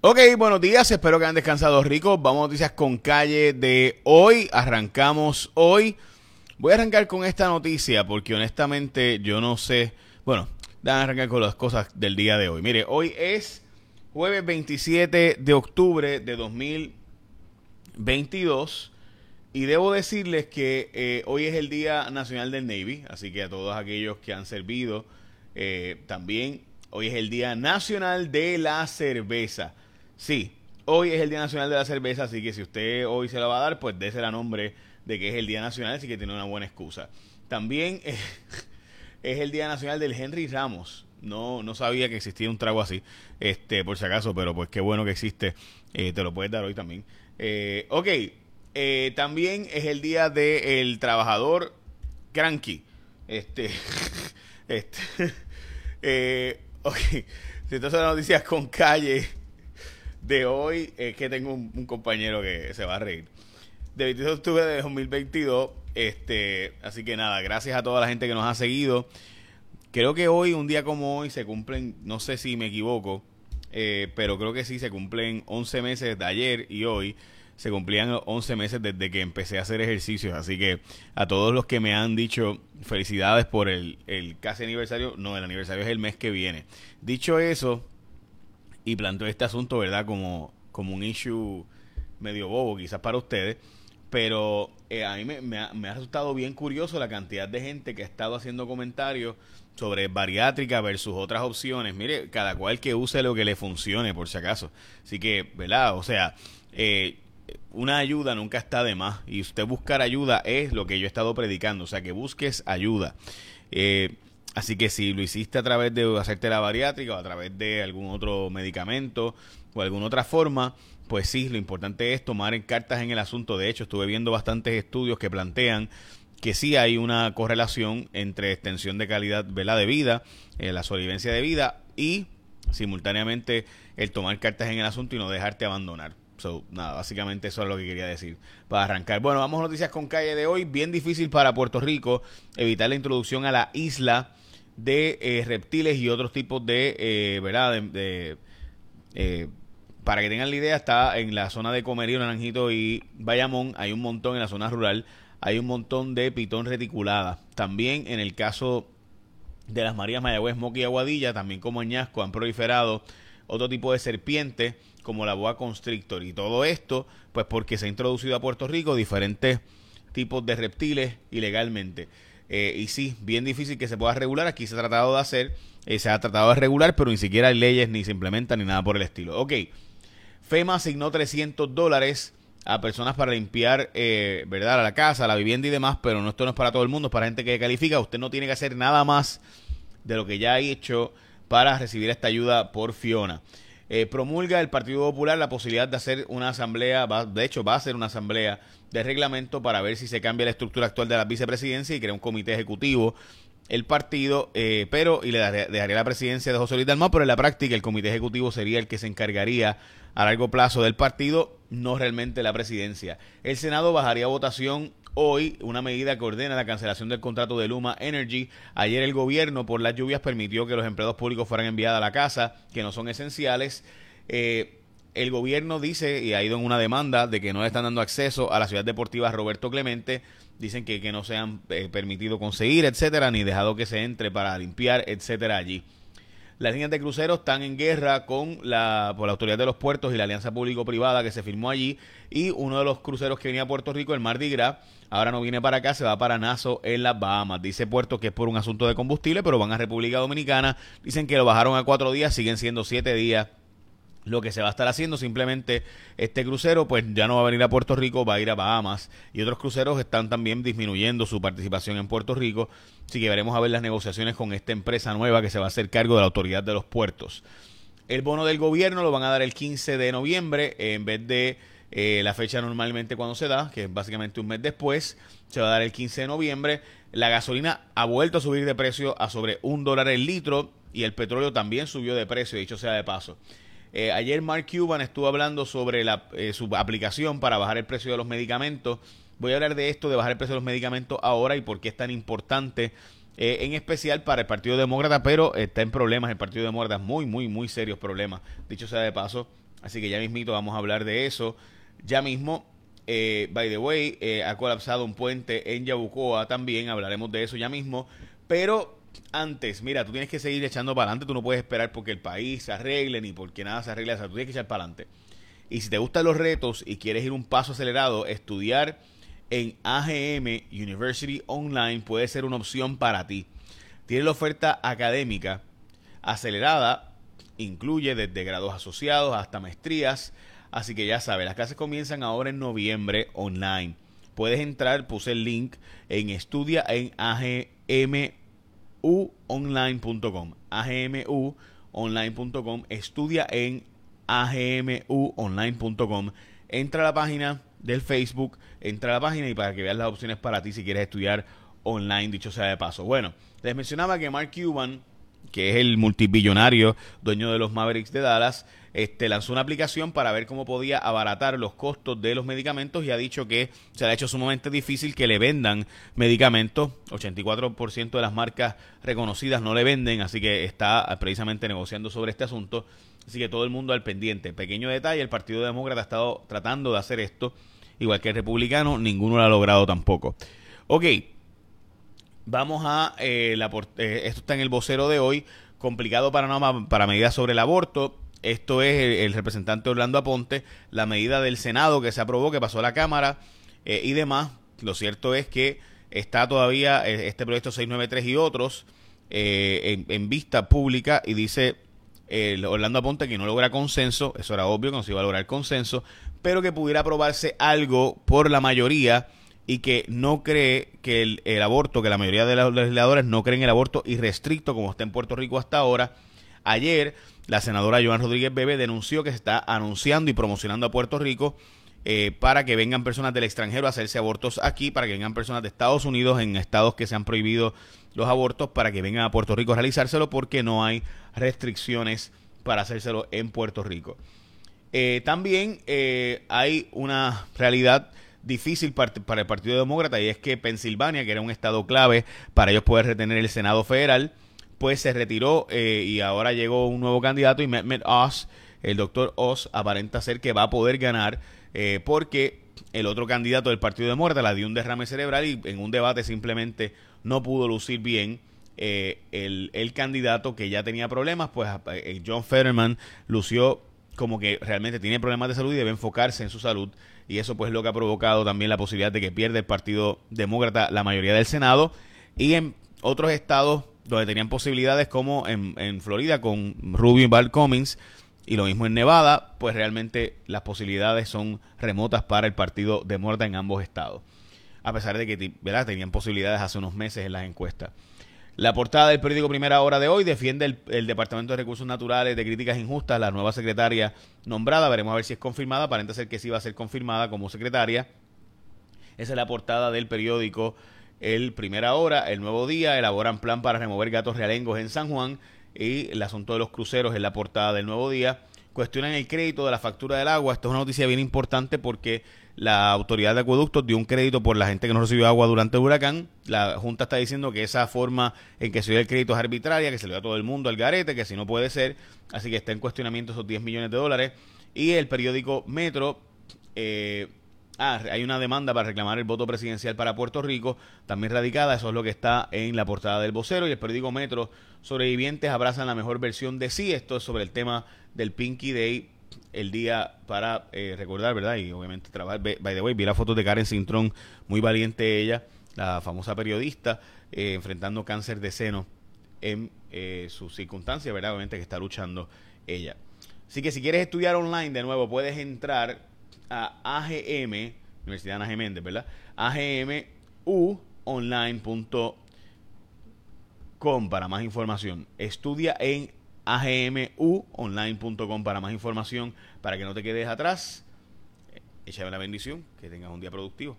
Ok, buenos días, espero que hayan descansado ricos. Vamos a noticias con calle de hoy. Arrancamos hoy. Voy a arrancar con esta noticia porque honestamente yo no sé. Bueno, a arrancar con las cosas del día de hoy. Mire, hoy es jueves 27 de octubre de 2022. Y debo decirles que eh, hoy es el Día Nacional del Navy, así que a todos aquellos que han servido, eh, también hoy es el Día Nacional de la Cerveza. Sí, hoy es el Día Nacional de la Cerveza, así que si usted hoy se la va a dar, pues dése la nombre de que es el Día Nacional, así que tiene una buena excusa. También eh, es el Día Nacional del Henry Ramos. No, no sabía que existía un trago así, este, por si acaso, pero pues qué bueno que existe. Eh, te lo puedes dar hoy también. Eh, ok, también es el día del trabajador cranky. Este, este, ok, si estas son las noticias con calle de hoy es que tengo un, compañero que se va a reír. De 22 de octubre de 2022. Este, así que nada, gracias a toda la gente que nos ha seguido. Creo que hoy, un día como hoy, se cumplen, no sé si me equivoco, eh, pero creo que sí, se cumplen 11 meses de ayer y hoy. Se cumplían 11 meses desde que empecé a hacer ejercicios. Así que a todos los que me han dicho felicidades por el, el casi aniversario, no, el aniversario es el mes que viene. Dicho eso, y planteó este asunto, ¿verdad? Como, como un issue medio bobo quizás para ustedes, pero eh, a mí me, ha, resultado bien curioso la cantidad de gente que ha estado haciendo comentarios sobre bariátrica versus otras opciones. Mire, cada cual que use lo que le funcione, por si acaso. Así que, ¿verdad? O sea, eh, una ayuda nunca está de más. Y usted buscar ayuda es lo que yo he estado predicando. O sea, que busques ayuda. Eh, Así que si lo hiciste a través de hacerte la bariátrica o a través de algún otro medicamento o alguna otra forma, pues sí, lo importante es tomar en cartas en el asunto. De hecho, estuve viendo bastantes estudios que plantean que sí hay una correlación entre extensión de calidad de vida, eh, la sobrevivencia de vida y simultáneamente el tomar cartas en el asunto y no dejarte abandonar. So, nada, básicamente eso es lo que quería decir para arrancar. Bueno, vamos a noticias con calle de hoy. Bien difícil para Puerto Rico evitar la introducción a la isla de eh, reptiles y otros tipos de, eh, ¿verdad? De, eh, para que tengan la idea, está en la zona de Comerío, Naranjito y Bayamón, hay un montón en la zona rural, hay un montón de pitón reticulada. También en el caso de las Marías Mayagüez, Moqui y Aguadilla, también como Añasco, han proliferado otro tipo de serpiente como la boa constrictor. Y todo esto, pues porque se ha introducido a Puerto Rico diferentes tipos de reptiles ilegalmente. Eh, y sí, bien difícil que se pueda regular. Aquí se ha tratado de hacer, eh, se ha tratado de regular, pero ni siquiera hay leyes, ni se implementan, ni nada por el estilo. Ok, FEMA asignó 300 dólares a personas para limpiar, eh, ¿verdad? A la casa, la vivienda y demás, pero no, esto no es para todo el mundo, es para gente que califica. Usted no tiene que hacer nada más de lo que ya ha hecho para recibir esta ayuda por Fiona. Eh, promulga el Partido Popular la posibilidad de hacer una asamblea, de hecho va a hacer una asamblea de reglamento para ver si se cambia la estructura actual de la vicepresidencia y crea un comité ejecutivo el partido, eh, pero y le dejaría la presidencia de José Luis Dalmau, pero en la práctica el comité ejecutivo sería el que se encargaría a largo plazo del partido, no realmente la presidencia. El Senado bajaría votación hoy una medida que ordena la cancelación del contrato de Luma Energy. Ayer el gobierno, por las lluvias, permitió que los empleados públicos fueran enviados a la casa, que no son esenciales. Eh, el gobierno dice, y ha ido en una demanda, de que no están dando acceso a la ciudad deportiva Roberto Clemente. Dicen que, que no se han eh, permitido conseguir, etcétera, ni dejado que se entre para limpiar, etcétera, allí. Las líneas de cruceros están en guerra con la, por la Autoridad de los Puertos y la Alianza Público-Privada que se firmó allí. Y uno de los cruceros que venía a Puerto Rico, el Mardi Gras, ahora no viene para acá, se va para Nassau en las Bahamas. Dice Puerto que es por un asunto de combustible, pero van a República Dominicana. Dicen que lo bajaron a cuatro días, siguen siendo siete días lo que se va a estar haciendo simplemente este crucero pues ya no va a venir a Puerto Rico, va a ir a Bahamas y otros cruceros están también disminuyendo su participación en Puerto Rico, así que veremos a ver las negociaciones con esta empresa nueva que se va a hacer cargo de la autoridad de los puertos. El bono del gobierno lo van a dar el 15 de noviembre en vez de eh, la fecha normalmente cuando se da, que es básicamente un mes después, se va a dar el 15 de noviembre. La gasolina ha vuelto a subir de precio a sobre un dólar el litro y el petróleo también subió de precio, dicho sea de paso. Eh, ayer Mark Cuban estuvo hablando sobre eh, su aplicación para bajar el precio de los medicamentos. Voy a hablar de esto, de bajar el precio de los medicamentos ahora y por qué es tan importante eh, en especial para el Partido Demócrata, pero está en problemas el Partido Demócrata, muy, muy, muy serios problemas, dicho sea de paso. Así que ya mismito vamos a hablar de eso. Ya mismo, by the way, ha colapsado un puente en Yabucoa también, hablaremos de eso ya mismo. Pero antes, mira, tú tienes que seguir echando para adelante, tú no puedes esperar porque el país se arregle ni porque nada se arregle, o sea, tú tienes que echar para adelante. Y si te gustan los retos y quieres ir un paso acelerado, estudiar en AGM University Online puede ser una opción para ti. Tiene la oferta académica acelerada, incluye desde grados asociados hasta maestrías, así que ya sabes, las clases comienzan ahora en noviembre online. Puedes entrar, puse el link en estudia en agmuonline.com, agmuonline.com, estudia en agmuonline.com. Entra a la página del Facebook, entra a la página y para que veas las opciones para ti si quieres estudiar online, dicho sea de paso. Bueno, les mencionaba que Mark Cuban, que es el multibillonario dueño de los Mavericks de Dallas, este, lanzó una aplicación para ver cómo podía abaratar los costos de los medicamentos y ha dicho que se le ha hecho sumamente difícil que le vendan medicamentos. 84% de las marcas reconocidas no le venden, así que está precisamente negociando sobre este asunto. Así que todo el mundo al pendiente. Pequeño detalle, el Partido Demócrata ha estado tratando de hacer esto, igual que el Republicano, ninguno lo ha logrado tampoco. Ok, vamos a... Eh, la, eh, esto está en el vocero de hoy, complicado para, para medidas sobre el aborto. Esto es el, representante Orlando Aponte, la medida del Senado que se aprobó, que pasó a la Cámara eh, y demás. Lo cierto es que está todavía este proyecto 693 y otros en, vista pública y dice Orlando Aponte que no logra consenso, eso era obvio que no se iba a lograr consenso, pero que pudiera aprobarse algo por la mayoría y que no cree que el, aborto, que la mayoría de los legisladores no creen el aborto irrestricto como está en Puerto Rico hasta ahora. Ayer, la senadora Joan Rodríguez Bebe denunció que se está anunciando y promocionando a Puerto Rico eh, para que vengan personas del extranjero a hacerse abortos aquí, para que vengan personas de Estados Unidos en estados que se han prohibido los abortos, para que vengan a Puerto Rico a realizárselo porque no hay restricciones para hacérselo en Puerto Rico. Eh, también eh, hay una realidad difícil para, el Partido Demócrata y es que Pensilvania, que era un estado clave para ellos poder retener el Senado federal, pues se retiró y ahora llegó un nuevo candidato y Mehmet Oz, el doctor Oz, aparenta ser que va a poder ganar eh, porque el otro candidato del Partido de Muerte la dio un derrame cerebral y en un debate simplemente no pudo lucir bien. Eh, el, candidato que ya tenía problemas, pues eh, John Fetterman lució como que realmente tiene problemas de salud y debe enfocarse en su salud. Y eso pues es lo que ha provocado también la posibilidad de que pierda el Partido Demócrata la mayoría del Senado. Y en otros estados donde tenían posibilidades como en, en Florida con Rubio y Val Cummings, y lo mismo en Nevada, pues realmente las posibilidades son remotas para el partido de muerta en ambos estados. A pesar de que ¿verdad? tenían posibilidades hace unos meses en las encuestas. La portada del periódico Primera Hora de hoy defiende el, Departamento de Recursos Naturales de Críticas Injustas, la nueva secretaria nombrada. Veremos a ver si es confirmada. Aparenta ser que sí va a ser confirmada como secretaria. Esa es la portada del periódico El Primera Hora. El Nuevo Día elaboran plan para remover gatos realengos en San Juan y el asunto de los cruceros en la portada del Nuevo Día. Cuestionan el crédito de la factura del agua. Esto es una noticia bien importante porque la autoridad de acueductos dio un crédito por la gente que no recibió agua durante el huracán. La Junta está diciendo que esa forma en que se dio el crédito es arbitraria, que se le dio a todo el mundo al garete, que si no puede ser. Así que está en cuestionamiento esos 10 millones de dólares. Y el periódico Metro eh, Ah, hay una demanda para reclamar el voto presidencial para Puerto Rico, también radicada, eso es lo que está en la portada del vocero y el periódico Metro, sobrevivientes abrazan la mejor versión de sí, esto es sobre el tema del Pinky Day, el día para eh, recordar, ¿verdad? Y obviamente trabajar, by the way, vi la foto de Karen Cintrón, muy valiente ella, la famosa periodista, eh, enfrentando cáncer de seno en eh, sus circunstancias, ¿verdad? Obviamente que está luchando ella. Así que si quieres estudiar online, de nuevo, puedes entrar a AGM, Universidad Ana G. ¿verdad? agmuonline.com para más información. Estudia en agmuonline.com para más información, para que no te quedes atrás. Échame la bendición, que tengas un día productivo.